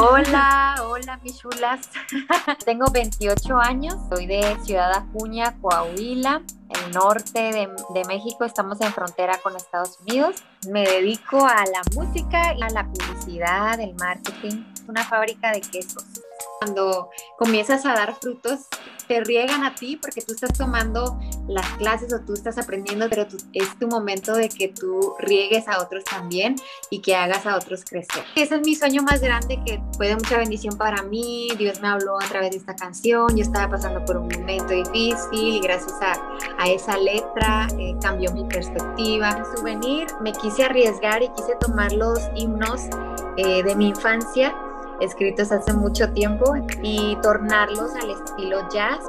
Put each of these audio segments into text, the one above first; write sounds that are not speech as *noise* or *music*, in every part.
Hola, hola, mis chulas. *laughs* Tengo 28 años, soy de Ciudad Acuña, Coahuila, el norte de, de, México. Estamos en frontera con Estados Unidos. Me dedico a la música, a la publicidad, el marketing. Una fábrica de quesos. Cuando comienzas a dar frutos, te riegan a ti porque tú estás tomando las clases o tú estás aprendiendo, pero es tu momento de que tú riegues a otros también y que hagas a otros crecer. Ese es mi sueño más grande que fue de mucha bendición para mí. Dios me habló a través de esta canción. Yo estaba pasando por un momento difícil y gracias a, a esa letra eh, cambió mi perspectiva. En souvenir me quise arriesgar y quise tomar los himnos eh, de mi infancia escritos hace mucho tiempo y tornarlos al estilo jazz.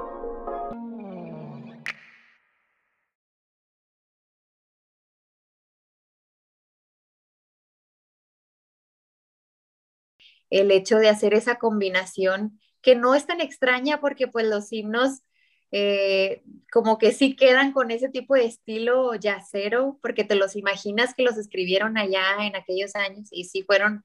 El hecho de hacer esa combinación que no es tan extraña porque pues los himnos eh, como que sí quedan con ese tipo de estilo jazzero porque te los imaginas que los escribieron allá en aquellos años y sí fueron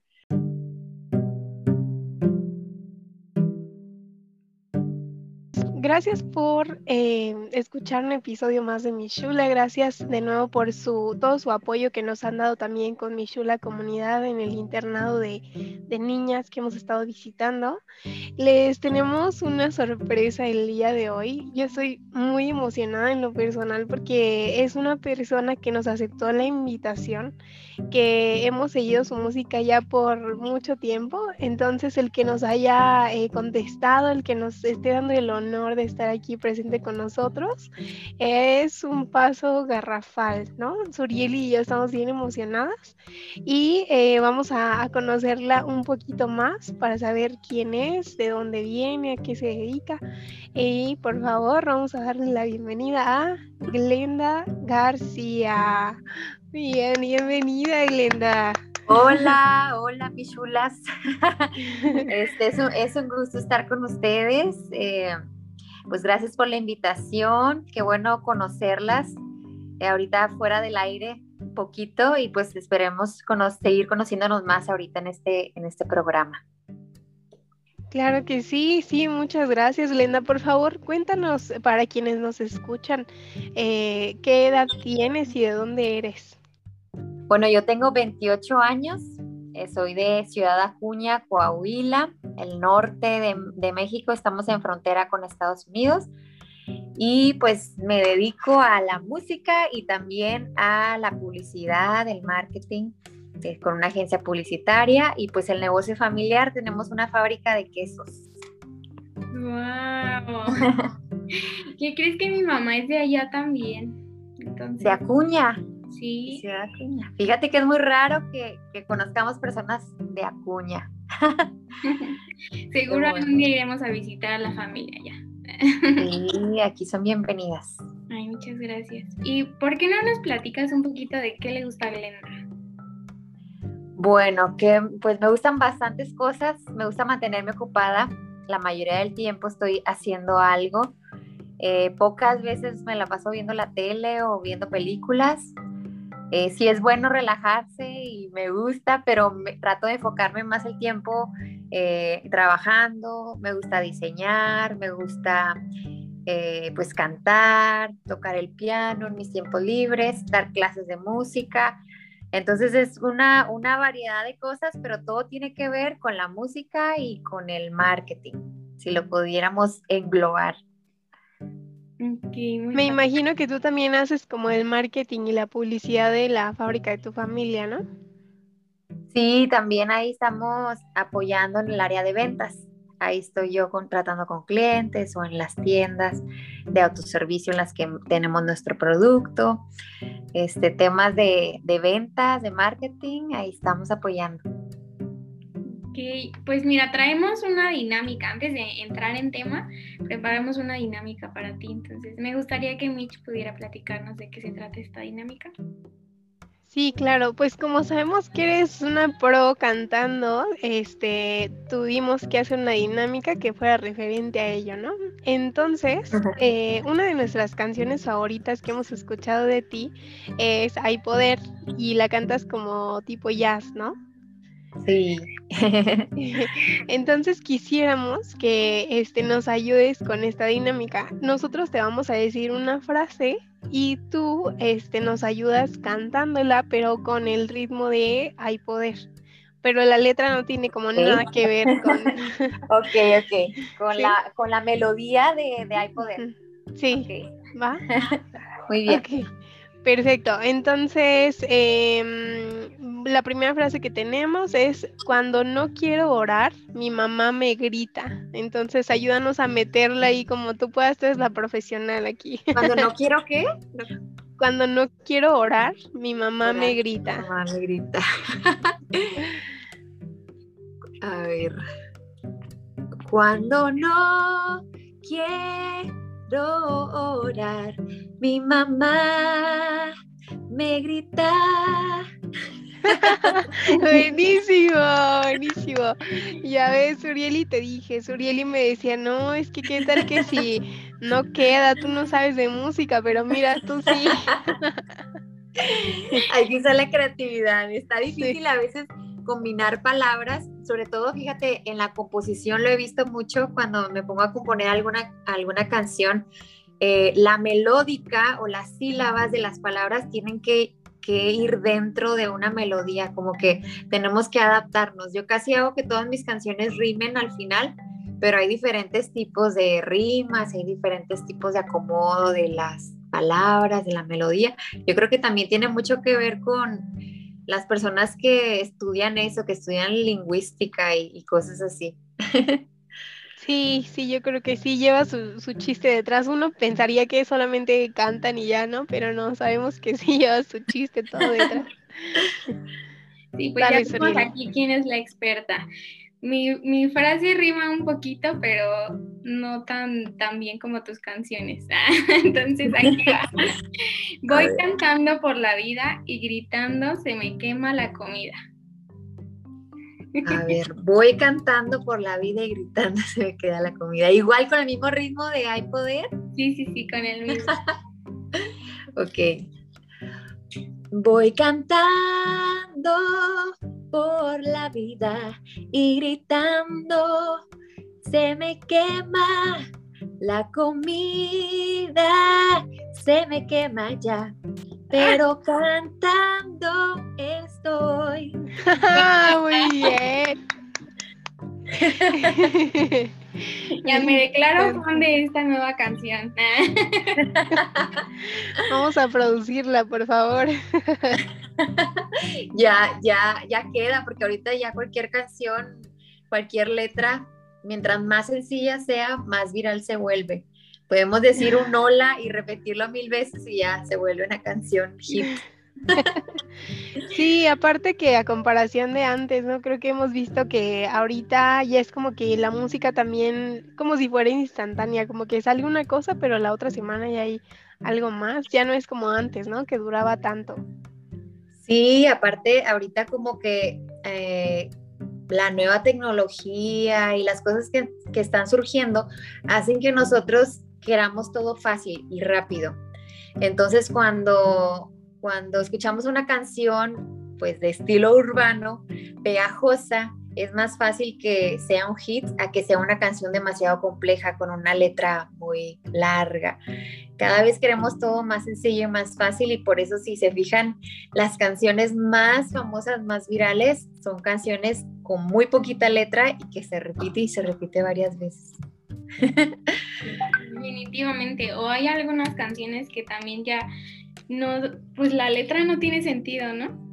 gracias por eh, escuchar un episodio más de Michula. Gracias de nuevo por su, todo su apoyo que nos han dado también con Michula Comunidad en el internado de, de, niñas que hemos estado visitando. Les tenemos una sorpresa el día de hoy. Yo estoy muy emocionada en lo personal porque es una persona que nos aceptó la invitación, que hemos seguido su música ya por mucho tiempo. Entonces el que nos haya eh, contestado, el que nos esté dando el honor de estar aquí presente con nosotros. Es un paso garrafal, ¿no? Suriel y yo estamos bien emocionadas y eh, vamos a, a, conocerla un poquito más para saber quién es, de dónde viene, a qué se dedica. Y por favor, vamos a darle la bienvenida a Glenda García. Bien, bienvenida, Glenda. Hola, hola, pichulas. *laughs* Este es un, es un gusto estar con ustedes. Eh, pues gracias por la invitación, qué bueno conocerlas eh, ahorita fuera del aire un poquito y pues esperemos seguir conociéndonos más ahorita en este, en este programa. Claro que sí, sí, muchas gracias, Lenda. Por favor, cuéntanos para quienes nos escuchan, eh, ¿qué edad tienes y de dónde eres? Bueno, yo tengo 28 años, soy de Ciudad Acuña, Coahuila, el norte de, México, estamos en frontera con Estados Unidos y pues me dedico a la música y también a la publicidad, el marketing eh, con una agencia publicitaria y pues el negocio familiar tenemos una fábrica de quesos. ¡Wow! *laughs* ¿Qué crees que mi mamá es de allá también? De Acuña. Sí. Fíjate que es muy raro que, conozcamos personas de Acuña. *laughs* Seguro algún día iremos a visitar a la familia ya. sí, aquí son bienvenidas. Ay, muchas gracias. ¿Y por qué no nos platicas un poquito de qué le gusta a Glenda? Bueno, que pues me gustan bastantes cosas, me gusta mantenerme ocupada, la mayoría del tiempo estoy haciendo algo, eh, pocas veces me la paso viendo la tele o viendo películas, eh, sí es bueno relajarse y me gusta, pero me, trato de enfocarme más el tiempo eh, trabajando, me gusta diseñar, me gusta eh, pues cantar, tocar el piano en mis tiempos libres, dar clases de música. Entonces es una, una variedad de cosas, pero todo tiene que ver con la música y con el marketing, si lo pudiéramos englobar. Me imagino que tú también haces como el marketing y la publicidad de la fábrica de tu familia, ¿no? Sí, también ahí estamos apoyando en el área de ventas. Ahí estoy yo contratando con clientes o en las tiendas de autoservicio en las que tenemos nuestro producto. Este, temas de, de ventas, de marketing, ahí estamos apoyando. Ok, pues mira, traemos una dinámica. Antes de entrar en tema, preparamos una dinámica para ti. Entonces, me gustaría que Mitch pudiera platicarnos de qué se trata esta dinámica. Sí, claro, pues como sabemos que eres una pro cantando, este, tuvimos que hacer una dinámica que fuera referente a ello, ¿no? Entonces, eh, una de nuestras canciones favoritas que hemos escuchado de ti es Hay Poder y la cantas como tipo jazz, ¿no? Sí. *laughs* Entonces quisiéramos que este, nos ayudes con esta dinámica. Nosotros te vamos a decir una frase y tú este, nos ayudas cantándola, pero con el ritmo de Hay Poder. Pero la letra no tiene como nada que ver con... *laughs* ok, ok. Con, la, con la melodía de, de Hay Poder. Sí. ¿Va? *laughs* Muy bien. Perfecto. Entonces, em, la primera frase que tenemos es, cuando no quiero orar, mi mamá me grita. Entonces, ayúdanos a meterla ahí como tú puedas, tú eres la profesional aquí. Cuando no *laughs* quiero qué? Cuando no quiero orar, mi mamá me grita. Mi mamá me grita. *laughs* a ver. Cuando no quiero orar. Mi mamá me grita. *laughs* buenísimo, buenísimo. Ya ves, Surieli, te dije, Surieli me decía, no, es que qué tal que si no queda, tú no sabes de música, pero mira, tú sí. *laughs* Aquí está la creatividad, está difícil a veces combinar palabras, sobre todo fíjate en la composición lo he visto mucho cuando me pongo a componer alguna, alguna canción, eh, la melódica o las sílabas de las palabras tienen que, que ir dentro de una melodía, como que tenemos que adaptarnos. Yo casi hago que todas mis canciones rimen al final, pero hay diferentes tipos de rimas, hay diferentes tipos de acomodo de las palabras, de la melodía. Yo creo que también tiene mucho que ver con las personas que estudian eso, que estudian lingüística y, cosas así. *laughs* Sí, sí, yo creo que sí lleva su, chiste detrás. Uno pensaría que solamente cantan y ya, ¿no? Pero no, sabemos que *laughs* sí lleva su chiste todo detrás. Sí, pues ya aquí quién es la experta. Mi, mi, frase rima un poquito, pero no tan, tan bien como tus canciones. *laughs* Entonces aquí va. *laughs* Voy cantando por la vida y gritando se me quema la comida. A *laughs* ver, voy cantando por la vida y gritando *laughs* se me queda la comida. Igual con el mismo ritmo de Hay Poder. Sí, sí, sí, con el mismo. *laughs* ok. Voy cantando por la vida y gritando, se me quema la comida, se me quema ya, pero *laughs* cantando estoy. *laughs* Muy bien. Ya me declaro fan de esta nueva canción. *laughs* Vamos a producirla, por favor. Ya, ya, ya queda, porque ahorita ya cualquier canción, cualquier letra, mientras más sencilla sea, más viral se vuelve. Podemos decir un hola y repetirlo mil veces y ya se vuelve una canción hit. *laughs* Sí, aparte que a comparación de antes, ¿no? Creo que hemos visto que ahorita ya es como que la música también, como si fuera instantánea, como que sale una cosa, pero la otra semana ya hay algo más, ya no es como antes, ¿no? Que duraba tanto. Sí, aparte ahorita como que eh, la nueva tecnología y las cosas que, que están surgiendo hacen que nosotros queramos todo fácil y rápido. Entonces cuando cuando escuchamos una canción pues de estilo urbano, pegajosa, es más fácil que sea un hit a que sea una canción demasiado compleja con una letra muy larga. Cada vez queremos todo más sencillo y más fácil y por eso si se fijan, las canciones más famosas, más virales, son canciones con muy poquita letra y que se repite y se repite varias veces. Definitivamente, o hay algunas canciones que también ya no, pues la letra no tiene sentido, ¿no?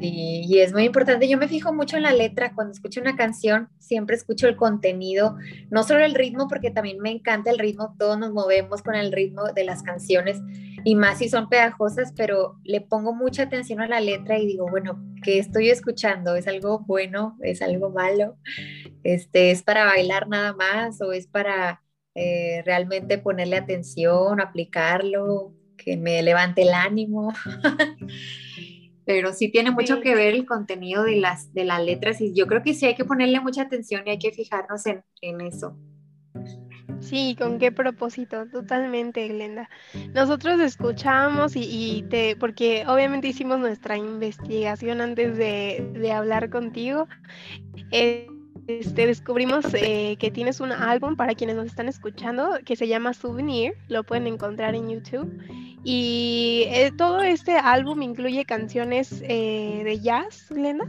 Sí, y es muy importante. Yo me fijo mucho en la letra. Cuando escucho una canción, siempre escucho el contenido, no solo el ritmo, porque también me encanta el ritmo. Todos nos movemos con el ritmo de las canciones y más si son pegajosas, pero le pongo mucha atención a la letra y digo, bueno, ¿qué estoy escuchando? ¿Es algo bueno? ¿Es algo malo? Este, ¿Es para bailar nada más o es para eh, realmente ponerle atención, aplicarlo? que me levante el ánimo. *laughs* Pero sí tiene mucho que ver el contenido de las, de las letras y yo creo que sí hay que ponerle mucha atención y hay que fijarnos en, eso. Sí, ¿con qué propósito? Totalmente, Glenda. Nosotros escuchábamos y, te, porque obviamente hicimos nuestra investigación antes de, hablar contigo. Este, descubrimos eh, que tienes un álbum para quienes nos están escuchando que se llama Souvenir, lo pueden encontrar en YouTube. Y eh, todo este álbum incluye canciones eh, de jazz, Glenda.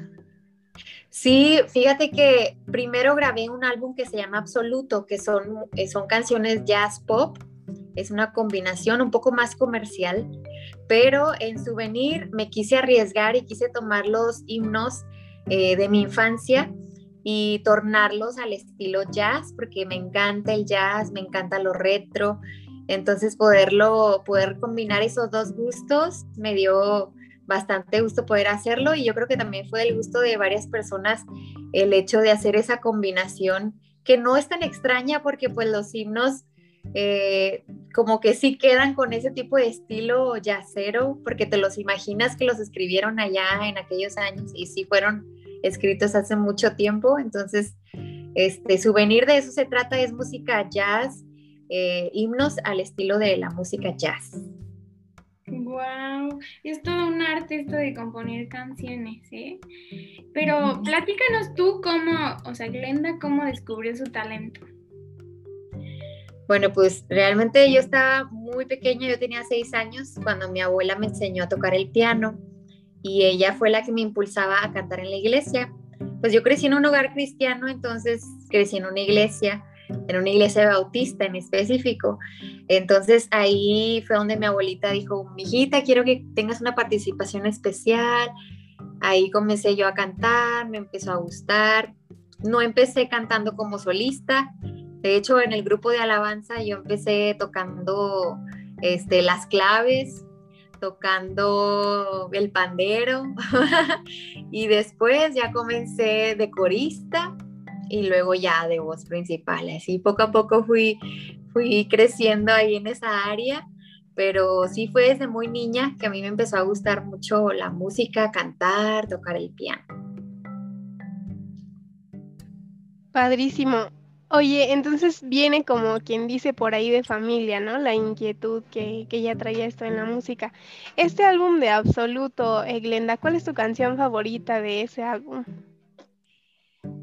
Sí, fíjate que primero grabé un álbum que se llama Absoluto, que son, eh, son canciones jazz pop. Es una combinación un poco más comercial, pero en Souvenir me quise arriesgar y quise tomar los himnos eh, de mi infancia y tornarlos al estilo jazz, porque me encanta el jazz, me encanta lo retro. Entonces poderlo, poder combinar esos dos gustos me dio bastante gusto poder hacerlo y yo creo que también fue del gusto de varias personas el hecho de hacer esa combinación que no es tan extraña porque pues los himnos eh, como que sí quedan con ese tipo de estilo yacero porque te los imaginas que los escribieron allá en aquellos años y sí fueron escritos hace mucho tiempo entonces este souvenir de eso se trata es música jazz eh, himnos al estilo de la música jazz Wow, es todo un arte esto de componer canciones, ¿eh? Pero platícanos tú cómo, o sea, Glenda, cómo descubrió su talento. Bueno, pues realmente yo estaba muy pequeña, yo tenía seis años cuando mi abuela me enseñó a tocar el piano y ella fue la que me impulsaba a cantar en la iglesia. Pues yo crecí en un hogar cristiano, entonces crecí en una iglesia en una iglesia bautista en específico. Entonces ahí fue donde mi abuelita dijo, mijita, quiero que tengas una participación especial. Ahí comencé yo a cantar, me empezó a gustar. No empecé cantando como solista. De hecho, en el grupo de alabanza yo empecé tocando este, las claves, tocando el pandero *laughs* y después ya comencé de corista y luego ya de voz principal. Así poco a poco fui, fui creciendo ahí en esa área, pero sí fue desde muy niña que a mí me empezó a gustar mucho la música, cantar, tocar el piano. Padrísimo. Oye, entonces viene como quien dice por ahí de familia, ¿no? La inquietud que, que ya traía esto en la música. Este álbum de Absoluto, eh, Glenda, ¿cuál es tu canción favorita de ese álbum?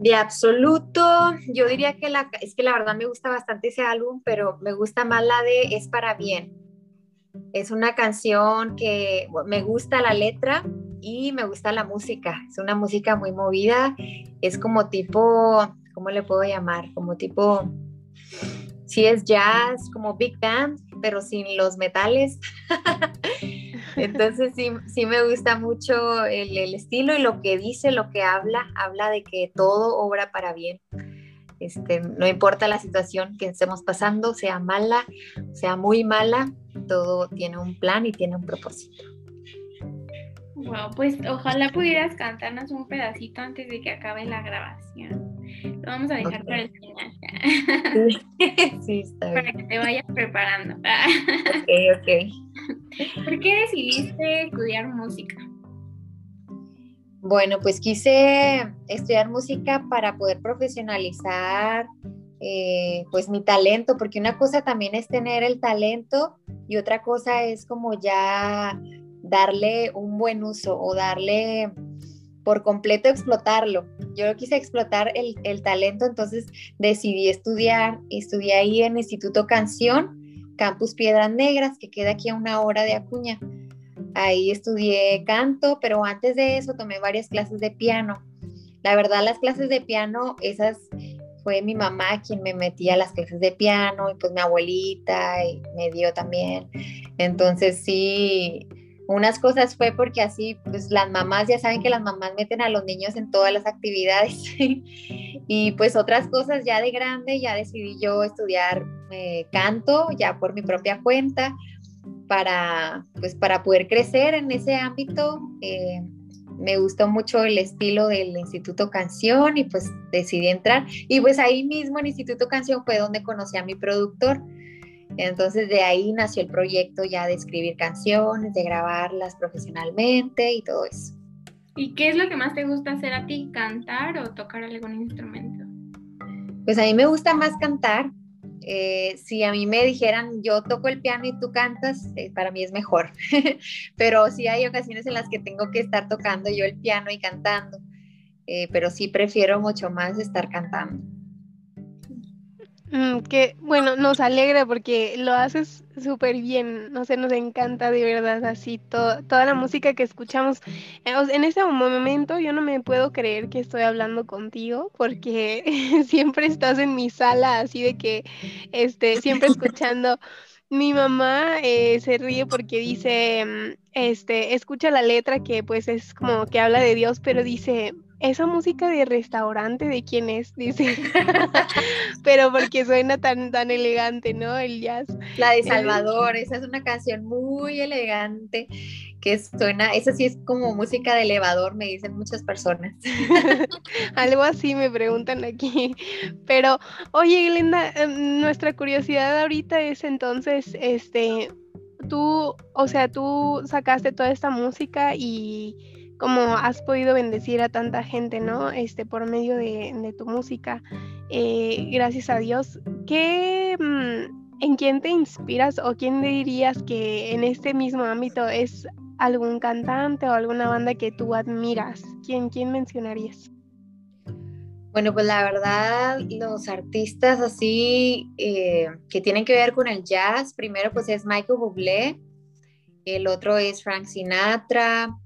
De absoluto, yo diría que la, es que la verdad me gusta bastante ese álbum, pero me gusta más la de Es para bien. Es una canción que me gusta la letra y me gusta la música. Es una música muy movida, es como tipo, ¿cómo le puedo llamar? Como tipo, sí es jazz, como big band, pero sin los metales. *laughs* Entonces sí, sí me gusta mucho el, estilo y lo que dice, lo que habla, habla de que todo obra para bien. Este, no importa la situación que estemos pasando, sea mala, sea muy mala, todo tiene un plan y tiene un propósito. Wow, pues ojalá pudieras cantarnos un pedacito antes de que acabe la grabación. Lo vamos a dejar para el final. Sí, está bien. Para que te vayas preparando. Ok, ok. ¿Por qué decidiste estudiar música? Bueno, pues quise estudiar música para poder profesionalizar eh, pues mi talento, porque una cosa también es tener el talento y otra cosa es como ya darle un buen uso o darle por completo explotarlo. Yo quise explotar el, talento, entonces decidí estudiar, estudié ahí en Instituto Canción, Campus Piedras Negras, que queda aquí a una hora de Acuña. Ahí estudié canto, pero antes de eso tomé varias clases de piano. La verdad, las clases de piano, esas fue mi mamá quien me metía a las clases de piano y pues mi abuelita me dio también. Entonces sí, unas cosas fue porque así, pues las mamás ya saben que las mamás meten a los niños en todas las actividades. *laughs* y pues otras cosas ya de grande, ya decidí yo estudiar eh, canto ya por mi propia cuenta para, pues para poder crecer en ese ámbito. Eh, me gustó mucho el estilo del Instituto Canción y pues decidí entrar. Y pues ahí mismo en Instituto Canción fue donde conocí a mi productor entonces de ahí nació el proyecto ya de escribir canciones, de grabarlas profesionalmente y todo eso. ¿Y qué es lo que más te gusta hacer a ti? ¿Cantar o tocar algún instrumento? Pues a mí me gusta más cantar. Eh, si a mí me dijeran yo toco el piano y tú cantas, eh, para mí es mejor. *laughs* pero sí hay ocasiones en las que tengo que estar tocando yo el piano y cantando. Eh, pero sí prefiero mucho más estar cantando. Mm, que bueno, nos alegra porque lo haces súper bien, no sé, nos encanta de verdad así toda la música que escuchamos. Eh, en ese momento yo no me puedo creer que estoy hablando contigo porque *laughs* siempre estás en mi sala así de que este siempre escuchando mi mamá eh, se ríe porque dice, mm, este, escucha la letra que pues es como que habla de Dios, pero dice, esa música de restaurante, ¿de quién es? Dice. *laughs* *laughs* Pero porque suena tan, tan elegante, ¿no? El jazz. La de Salvador, esa es una canción muy elegante que suena, esa sí es como música de elevador, me dicen muchas personas. *laughs* Algo así me preguntan aquí. Pero, oye, Glenda, em, nuestra curiosidad ahorita es entonces, este, tú, o sea, tú sacaste toda esta música y como has podido bendecir a tanta gente, ¿no? Este, por medio de, tu música. Eh, gracias a Dios. ¿Qué, mm, ¿En quién te inspiras o quién dirías que en este mismo ámbito es algún cantante o alguna banda que tú admiras? ¿Quién, quién mencionarías? Bueno, pues la verdad, los artistas así eh, que tienen que ver con el jazz, primero pues es Michael Bublé, el otro es Frank Sinatra,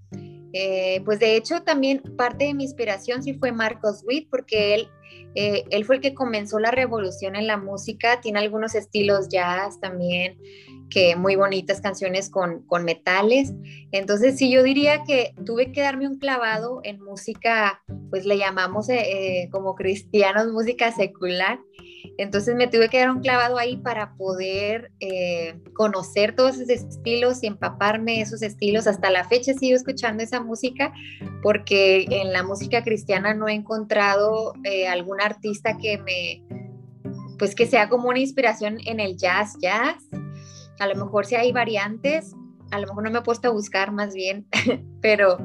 eh, pues de hecho también parte de mi inspiración sí fue Marcos Witt, porque él, eh, él fue el que comenzó la revolución en la música, tiene algunos estilos jazz también, que muy bonitas canciones con, con metales. Entonces sí, yo diría que tuve que darme un clavado en música, pues le llamamos eh, como cristianos música secular. Entonces me tuve que dar un clavado ahí para poder eh, conocer todos esos estilos y empaparme esos estilos. Hasta la fecha sigo escuchando esa música porque en la música cristiana no he encontrado eh, algún artista que me, pues que sea como una inspiración en el jazz, jazz. A lo mejor si hay variantes, a lo mejor no me he puesto a buscar más bien, *laughs* pero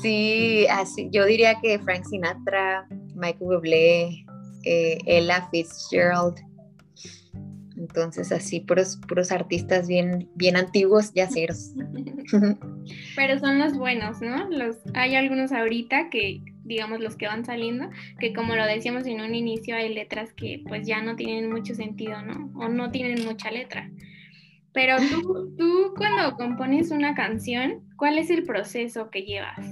sí, así, yo diría que Frank Sinatra, Michael Bublé, eh, Ella Fitzgerald. Entonces, así, puros, puros artistas bien, bien antiguos, yaceros. *laughs* Pero son los buenos, ¿no? Los, hay algunos ahorita que, digamos, los que van saliendo, que como lo decíamos en un inicio, hay letras que pues ya no tienen mucho sentido, ¿no? O no tienen mucha letra. Pero tú, tú cuando compones una canción, ¿cuál es el proceso que llevas?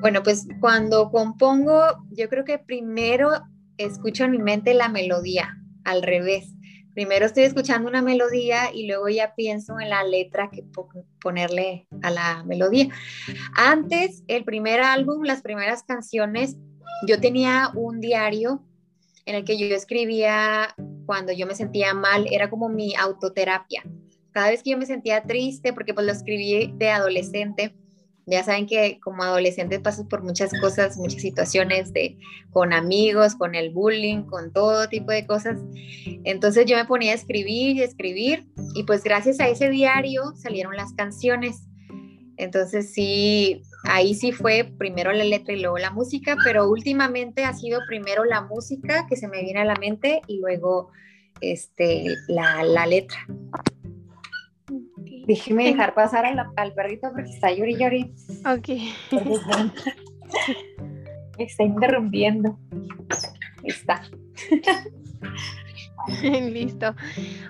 Bueno, pues cuando compongo, yo creo que primero escucho en mi mente la melodía, al revés. Primero estoy escuchando una melodía y luego ya pienso en la letra que ponerle a la melodía. Antes, el primer álbum, las primeras canciones, yo tenía un diario en el que yo escribía cuando yo me sentía mal, era como mi autoterapia. Cada vez que yo me sentía triste, porque pues lo escribí de adolescente, ya saben que como adolescentes pasas por muchas cosas, muchas situaciones de con amigos, con el bullying, con todo tipo de cosas. Entonces yo me ponía a escribir y escribir y pues gracias a ese diario salieron las canciones. Entonces sí, ahí sí fue primero la letra y luego la música, pero últimamente ha sido primero la música que se me viene a la mente y luego este, la, la letra. Déjeme dejar pasar al, perrito porque está llori llori. Ok. *laughs* está interrumpiendo. Está. Listo.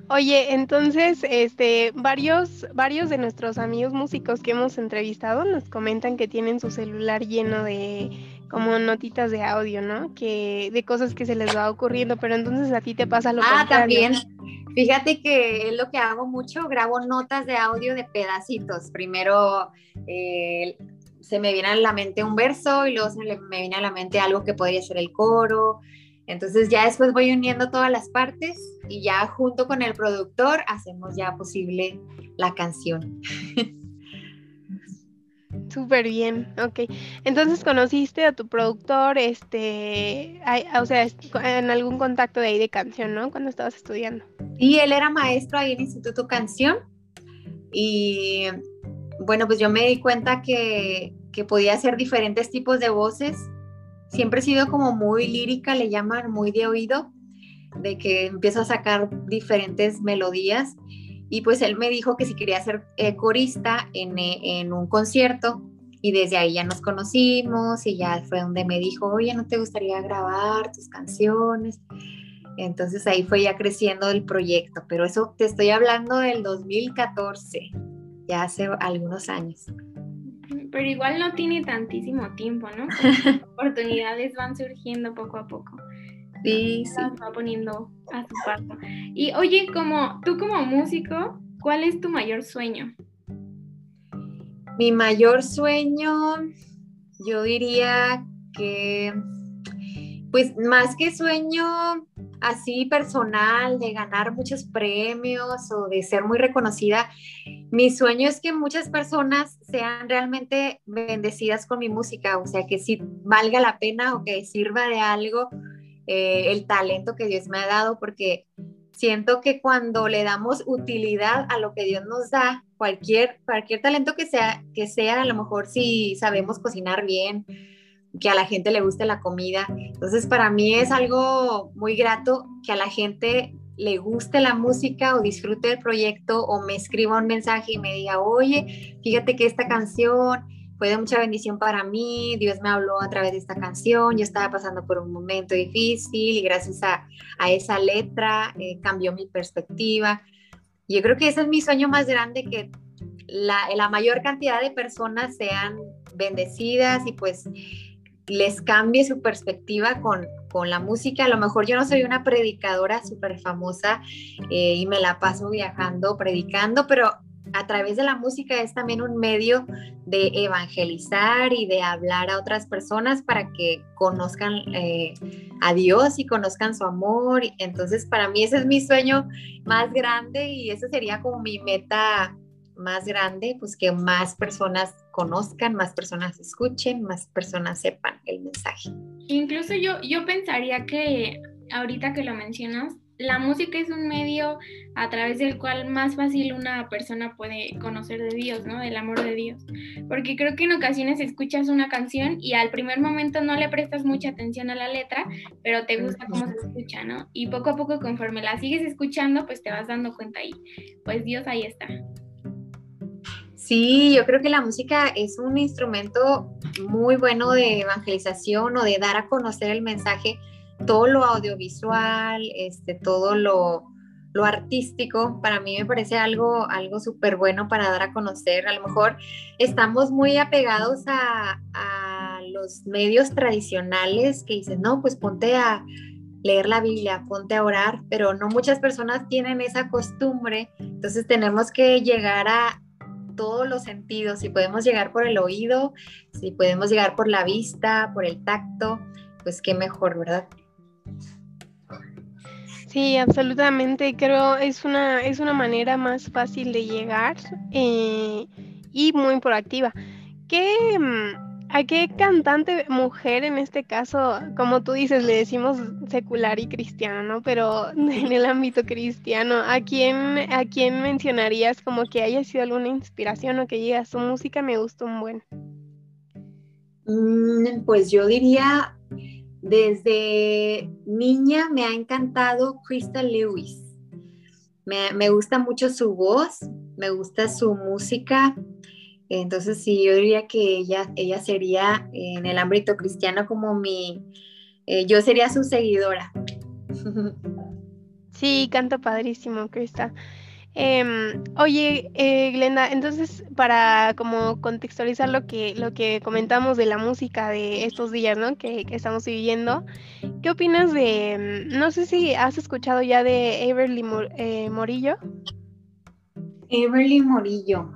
Oye, entonces, este, varios, varios de nuestros amigos músicos que hemos entrevistado nos comentan que tienen su celular lleno de como notitas de audio, ¿no? Que de cosas que se les va ocurriendo, pero entonces a ti te pasa lo ah, también. Fíjate que es lo que hago mucho, grabo notas de audio de pedacitos. Primero eh, se me viene a la mente un verso y luego se me viene a la mente algo que podría ser el coro. Entonces ya después voy uniendo todas las partes y ya junto con el productor hacemos ya posible la canción. *laughs* Súper bien, ok. Entonces conociste a tu productor, este, o sea, en algún contacto de ahí de canción, ¿no? Cuando estabas estudiando. Sí, él era maestro ahí en Instituto Canción y bueno, pues yo me di cuenta que, que podía hacer diferentes tipos de voces. Siempre he sido como muy lírica, le llaman muy de oído. de que empiezo a sacar diferentes melodías y pues él me dijo que si quería ser eh, corista en, eh, en, un concierto y desde ahí ya nos conocimos y ya fue donde me dijo, oye, ¿no te gustaría grabar tus canciones? Entonces ahí fue ya creciendo el proyecto, pero eso te estoy hablando del 2014, ya hace algunos años. Pero igual no tiene tantísimo tiempo, ¿no? *laughs* oportunidades van surgiendo poco a poco. Sí, sí. va poniendo a su paso. Y oye, como tú como músico, ¿cuál es tu mayor sueño? Mi mayor sueño, yo diría que, pues más que sueño así personal, de ganar muchos premios o de ser muy reconocida, mi sueño es que muchas personas sean realmente bendecidas con mi música, o sea, que sí valga la pena o que sirva de algo eh, el talento que Dios me ha dado, porque siento que cuando le damos utilidad a lo que Dios nos da, cualquier, cualquier talento que sea, que sea, a lo mejor si sabemos cocinar bien, que a la gente le guste la comida. Entonces, para mí es algo muy grato que a la gente le guste la música o disfrute el proyecto o me escriba un mensaje y me diga, oye, fíjate que esta canción fue de mucha bendición para mí, Dios me habló a través de esta canción, yo estaba pasando por un momento difícil y gracias a, esa letra eh, cambió mi perspectiva. Yo creo que ese es mi sueño más grande, que la, la mayor cantidad de personas sean bendecidas y pues les cambie su perspectiva con, con, la música. A lo mejor yo no soy una predicadora súper famosa eh, y me la paso viajando, predicando, pero a través de la música es también un medio de evangelizar y de hablar a otras personas para que conozcan eh, a Dios y conozcan su amor. Entonces, para mí ese es mi sueño más grande y ese sería como mi meta más grande, pues que más personas conozcan, más personas escuchen, más personas sepan el mensaje. Incluso yo, yo pensaría que ahorita que lo mencionas, la música es un medio a través del cual más fácil una persona puede conocer de Dios, ¿no? Del amor de Dios. Porque creo que en ocasiones escuchas una canción y al primer momento no le prestas mucha atención a la letra, pero te gusta cómo se escucha, ¿no? Y poco a poco conforme la sigues escuchando, pues te vas dando cuenta ahí. Pues Dios ahí está. Sí, yo creo que la música es un instrumento muy bueno de evangelización o de dar a conocer el mensaje todo lo audiovisual, este, todo lo, artístico, para mí me parece algo, algo súper bueno para dar a conocer. A lo mejor estamos muy apegados a, los medios tradicionales que dicen, no, pues ponte a leer la Biblia, ponte a orar, pero no muchas personas tienen esa costumbre, entonces tenemos que llegar a todos los sentidos, si podemos llegar por el oído, si podemos llegar por la vista, por el tacto, pues qué mejor, ¿verdad? Sí, absolutamente. Creo es una es una manera más fácil de llegar eh, y muy proactiva. ¿Qué, mm, ¿A qué cantante mujer en este caso, como tú dices, le decimos secular y cristiano, ¿no? Pero *laughs* en el ámbito cristiano, ¿a quién, a quién mencionarías como que haya sido alguna inspiración o que llega su música me gustó un buen? Mm, pues yo diría desde niña me ha encantado Crystal Lewis. Me, gusta mucho su voz, me gusta su música. Entonces, sí, yo diría que ella, ella sería en el ámbito cristiano como mi, eh, yo sería su seguidora. *laughs* Sí, canta padrísimo, Crystal. Em, oye, eh, Glenda, entonces para como contextualizar lo que, lo que comentamos de la música de estos días, ¿no? Que, estamos viviendo, ¿qué opinas de, em, no sé si has escuchado ya de Everly eh, Morillo? Everly Morillo.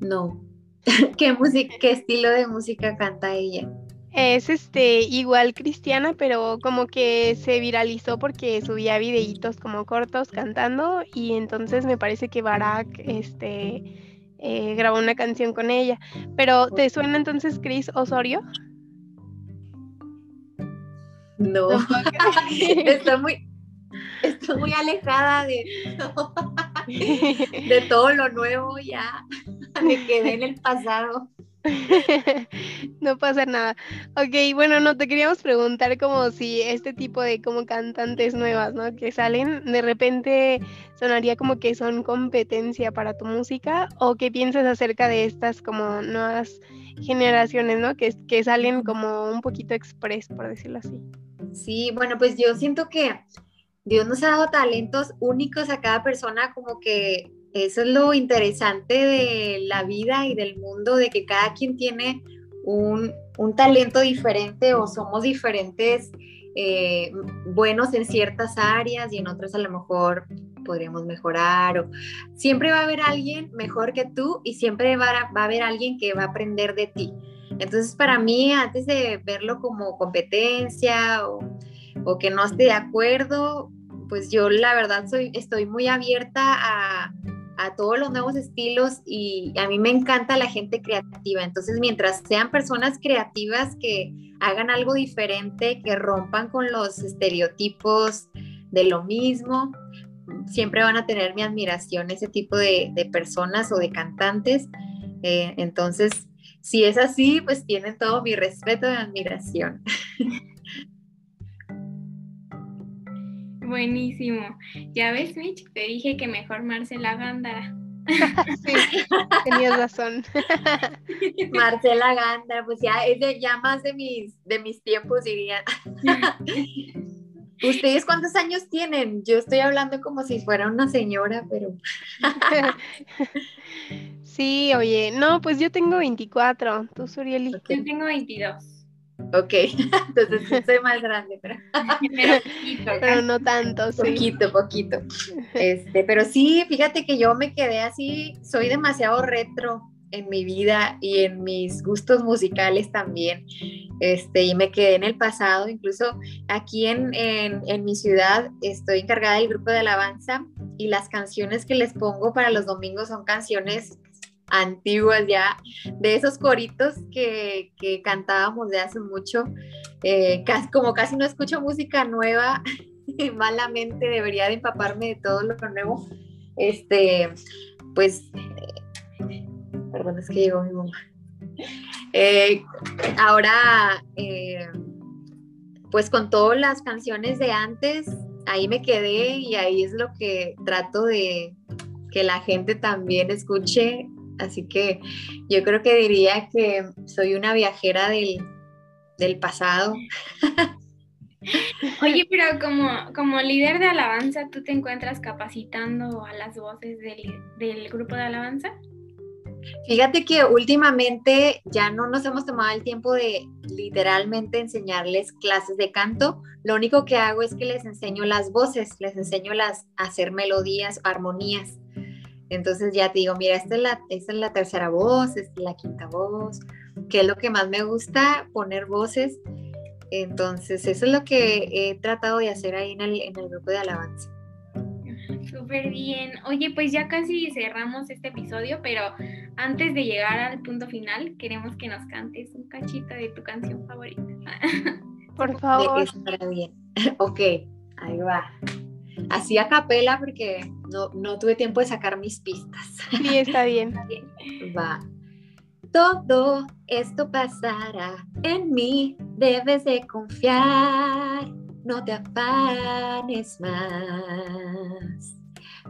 No. *laughs* ¿Qué, música, ¿Qué estilo de música canta ella? Es este igual cristiana, pero como que se viralizó porque subía videitos como cortos cantando y entonces me parece que Barack este eh, grabó una canción con ella. Pero ¿te suena entonces Chris Osorio? No, *laughs* estoy muy, estoy muy alejada de, *laughs* de todo lo nuevo ya. Me quedé en el pasado. *laughs* no pasa nada. Ok, bueno, no, te queríamos preguntar como si este tipo de como cantantes nuevas, ¿no? Que salen, de repente sonaría como que son competencia para tu música o qué piensas acerca de estas como nuevas generaciones, ¿no? Que, que salen como un poquito express, por decirlo así. Sí, bueno, pues yo siento que Dios nos ha dado talentos únicos a cada persona, como que eso es lo interesante de la vida y del mundo, de que cada quien tiene un, talento diferente o somos diferentes, eh, buenos en ciertas áreas y en otras a lo mejor podríamos mejorar. O, siempre va a haber alguien mejor que tú y siempre va a, va a haber alguien que va a aprender de ti. Entonces, para mí, antes de verlo como competencia o, o que no esté de acuerdo, pues yo la verdad soy, estoy muy abierta a, a todos los nuevos estilos y a mí me encanta la gente creativa. Entonces, mientras sean personas creativas que hagan algo diferente, que rompan con los estereotipos de lo mismo, siempre van a tener mi admiración ese tipo de, personas o de cantantes. Eh, entonces, si es así, pues tienen todo mi respeto y admiración. *laughs* Buenísimo. Ya ves, Mitch, te dije que mejor Marcela Gándara. *laughs* sí, tenías razón. *laughs* Marcela Gándara, pues ya es de, ya más de mis, de mis tiempos, diría. *laughs* ¿Ustedes cuántos años tienen? Yo estoy hablando como si fuera una señora, pero... sí, oye, no, pues yo tengo 24, tú, Surieli. Yo tengo 22. Ok, entonces soy más grande, pero, *laughs* pero no tanto, sí. Poquito, poquito. *laughs* Este, pero sí, fíjate que yo me quedé así, soy demasiado retro en mi vida y en mis gustos musicales también. Este, y me quedé en el pasado, incluso aquí en, en, en mi ciudad estoy encargada del grupo de alabanza y las canciones que les pongo para los domingos son canciones antiguas ya, de esos coritos que, cantábamos de hace mucho. Eh, como casi no escucho música nueva, *laughs* malamente debería de empaparme de todo lo nuevo. Este, pues, eh, perdón, es que llegó mi mamá. Eh, ahora, pues con todas las canciones de antes, ahí me quedé y ahí es lo que trato de que la gente también escuche Así que yo creo que diría que soy una viajera del, pasado. *laughs* Oye, pero como, como líder de alabanza, ¿tú te encuentras capacitando a las voces del, del, grupo de alabanza? Fíjate que últimamente ya no nos hemos tomado el tiempo de literalmente enseñarles clases de canto. Lo único que hago es que les enseño las voces, les enseño las hacer melodías, armonías. Entonces ya te digo, mira, esta es la, esta es la tercera voz, esta es la quinta voz, que es lo que más me gusta, poner voces. Entonces, eso es lo que he tratado de hacer ahí en el, en el grupo de alabanza. Súper bien. Oye, pues ya casi cerramos este episodio, pero antes de llegar al punto final, queremos que nos cantes un cachito de tu canción favorita. *laughs* Por favor. De bien. *laughs* ok, ahí va así a capela porque no, tuve tiempo de sacar mis pistas. Sí, está bien. Va. Todo esto pasará en mí, debes de confiar, no te afanes más.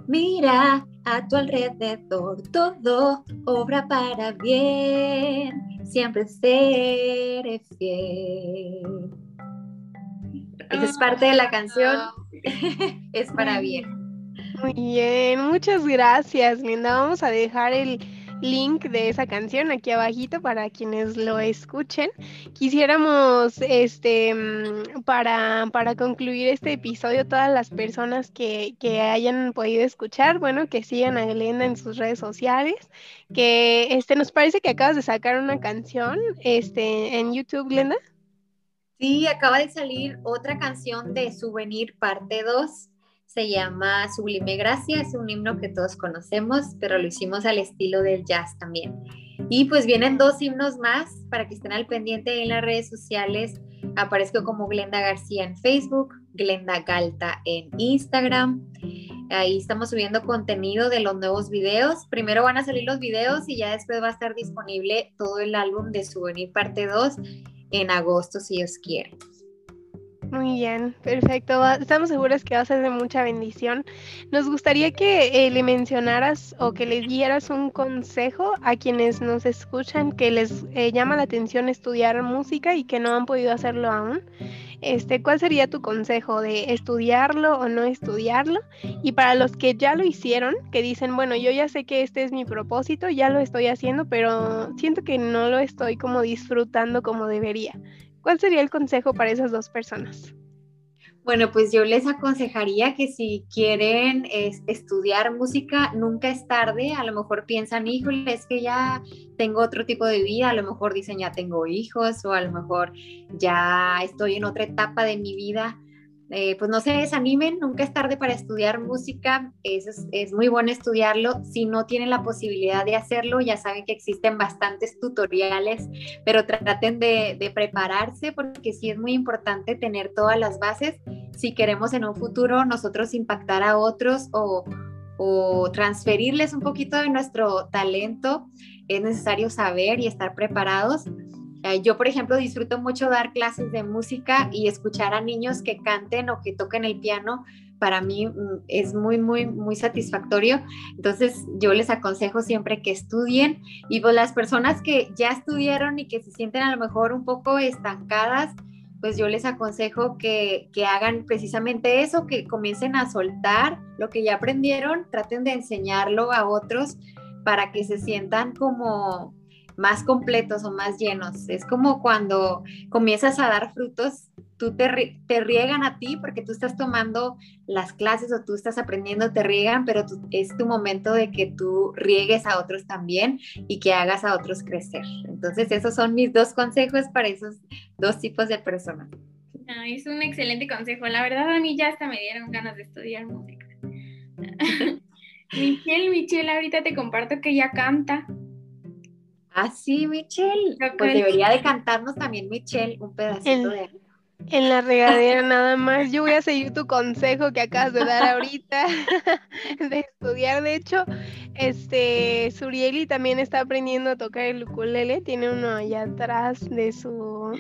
Mira a tu alrededor, todo obra para bien, siempre seré fiel. Esa es parte de la canción. Ah, *laughs* es para bien. Muy bien, muchas gracias, Linda. Vamos a dejar el link de esa canción aquí abajito para quienes lo escuchen. Quisiéramos, este, mm, para, para concluir este episodio, todas las personas que, que, hayan podido escuchar, bueno, que sigan a Glenda en sus redes sociales, que este, nos parece que acabas de sacar una canción este, en YouTube, Glenda. Sí, acaba de salir otra canción de Souvenir parte 2. Se llama Sublime Gracia, es un himno que todos conocemos, pero lo hicimos al estilo del jazz también. Y pues vienen dos himnos más para que estén al pendiente en las redes sociales. Aparezco como Glenda García en Facebook, Glenda Galta en Instagram. Ahí estamos subiendo contenido de los nuevos videos. Primero van a salir los videos y ya después va a estar disponible todo el álbum de Souvenir parte 2 en agosto, si Dios quiere. Muy bien, perfecto. Estamos seguros que va a ser de mucha bendición. Nos gustaría que eh, le mencionaras o que le dieras un consejo a quienes nos escuchan que les eh, llama la atención estudiar música y que no han podido hacerlo aún. Este, ¿cuál sería tu consejo de estudiarlo o no estudiarlo? Y para los que ya lo hicieron, que dicen, bueno, yo ya sé que este es mi propósito, ya lo estoy haciendo, pero siento que no lo estoy como disfrutando como debería. ¿Cuál sería el consejo para esas dos personas? Bueno, pues yo les aconsejaría que si quieren estudiar música, nunca es tarde. A lo mejor piensan, híjole, es que ya tengo otro tipo de vida. A lo mejor dicen, ya tengo hijos o a lo mejor ya estoy en otra etapa de mi vida. Eh, pues no se desanimen, nunca es tarde para estudiar música, es, es, muy bueno estudiarlo. Si no tienen la posibilidad de hacerlo, ya saben que existen bastantes tutoriales, pero traten de, de prepararse porque sí es muy importante tener todas las bases si queremos en un futuro nosotros impactar a otros o, o transferirles un poquito de nuestro talento, es necesario saber y estar preparados eh, yo, por ejemplo, disfruto mucho dar clases de música y escuchar a niños que canten o que toquen el piano. Para mí mm, es muy, muy, muy satisfactorio. Entonces, yo les aconsejo siempre que estudien y pues las personas que ya estudiaron y que se sienten a lo mejor un poco estancadas, pues yo les aconsejo que, que, hagan precisamente eso, que comiencen a soltar lo que ya aprendieron, traten de enseñarlo a otros para que se sientan como, más completos o más llenos. Es como cuando comienzas a dar frutos, tú te, te riegan a ti porque tú estás tomando las clases o tú estás aprendiendo, te riegan, pero es tu momento de que tú riegues a otros también y que hagas a otros crecer. Entonces, esos son mis dos consejos para esos dos tipos de personas. es un excelente consejo. La verdad, a mí ya hasta me dieron ganas de estudiar música. *laughs* Michelle, Michelle, ahorita te comparto que ella canta. Ah, sí, Michelle. Pues debería de cantarnos también, Michelle, un pedacito de en la regadera nada más. Yo voy a seguir tu consejo que acabas de dar ahorita *laughs* de estudiar. De hecho, este Surieli también está aprendiendo a tocar el ukulele. Tiene uno allá atrás de su.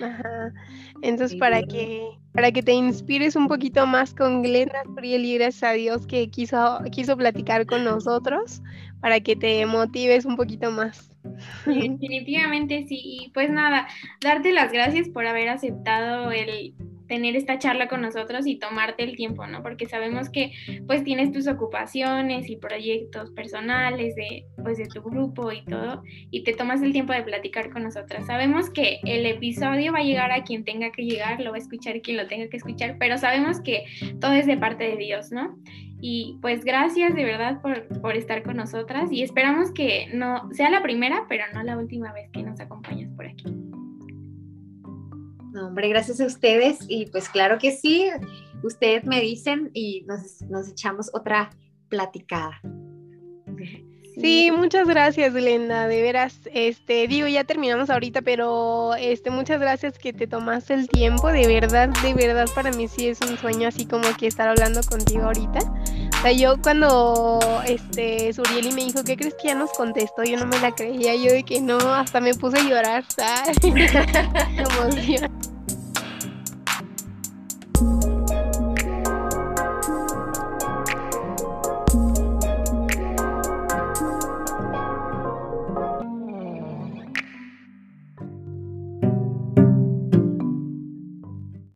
Entonces, para que para que te inspires un poquito más con Glenda Surieli, gracias a Dios que quiso, quiso platicar con nosotros, para que te motives un poquito más. Definitivamente sí. Y pues nada, darte las gracias por haber aceptado el tener esta charla con nosotros y tomarte el tiempo, ¿no? Porque sabemos que pues tienes tus ocupaciones y proyectos personales de pues de tu grupo y todo y te tomas el tiempo de platicar con nosotras. Sabemos que el episodio va a llegar a quien tenga que llegar, lo va a escuchar quien lo tenga que escuchar, pero sabemos que todo es de parte de Dios, ¿no? Y pues gracias de verdad por, estar con nosotras y esperamos que no sea la primera, pero no la última vez que nos acompañas por aquí. No, hombre, gracias a ustedes y pues claro que sí, ustedes me dicen y nos, nos echamos otra platicada. Sí, muchas gracias, Glenda, de veras, este, digo, ya terminamos ahorita, pero este, muchas gracias que te tomaste el tiempo, de verdad, de verdad, para mí sí es un sueño así como que estar hablando contigo ahorita. O sea, yo cuando este Surieli me dijo, ¿qué crees que ya nos contestó? Yo no me la creía, yo de que no, hasta me puse a llorar, ¿sabes? *laughs*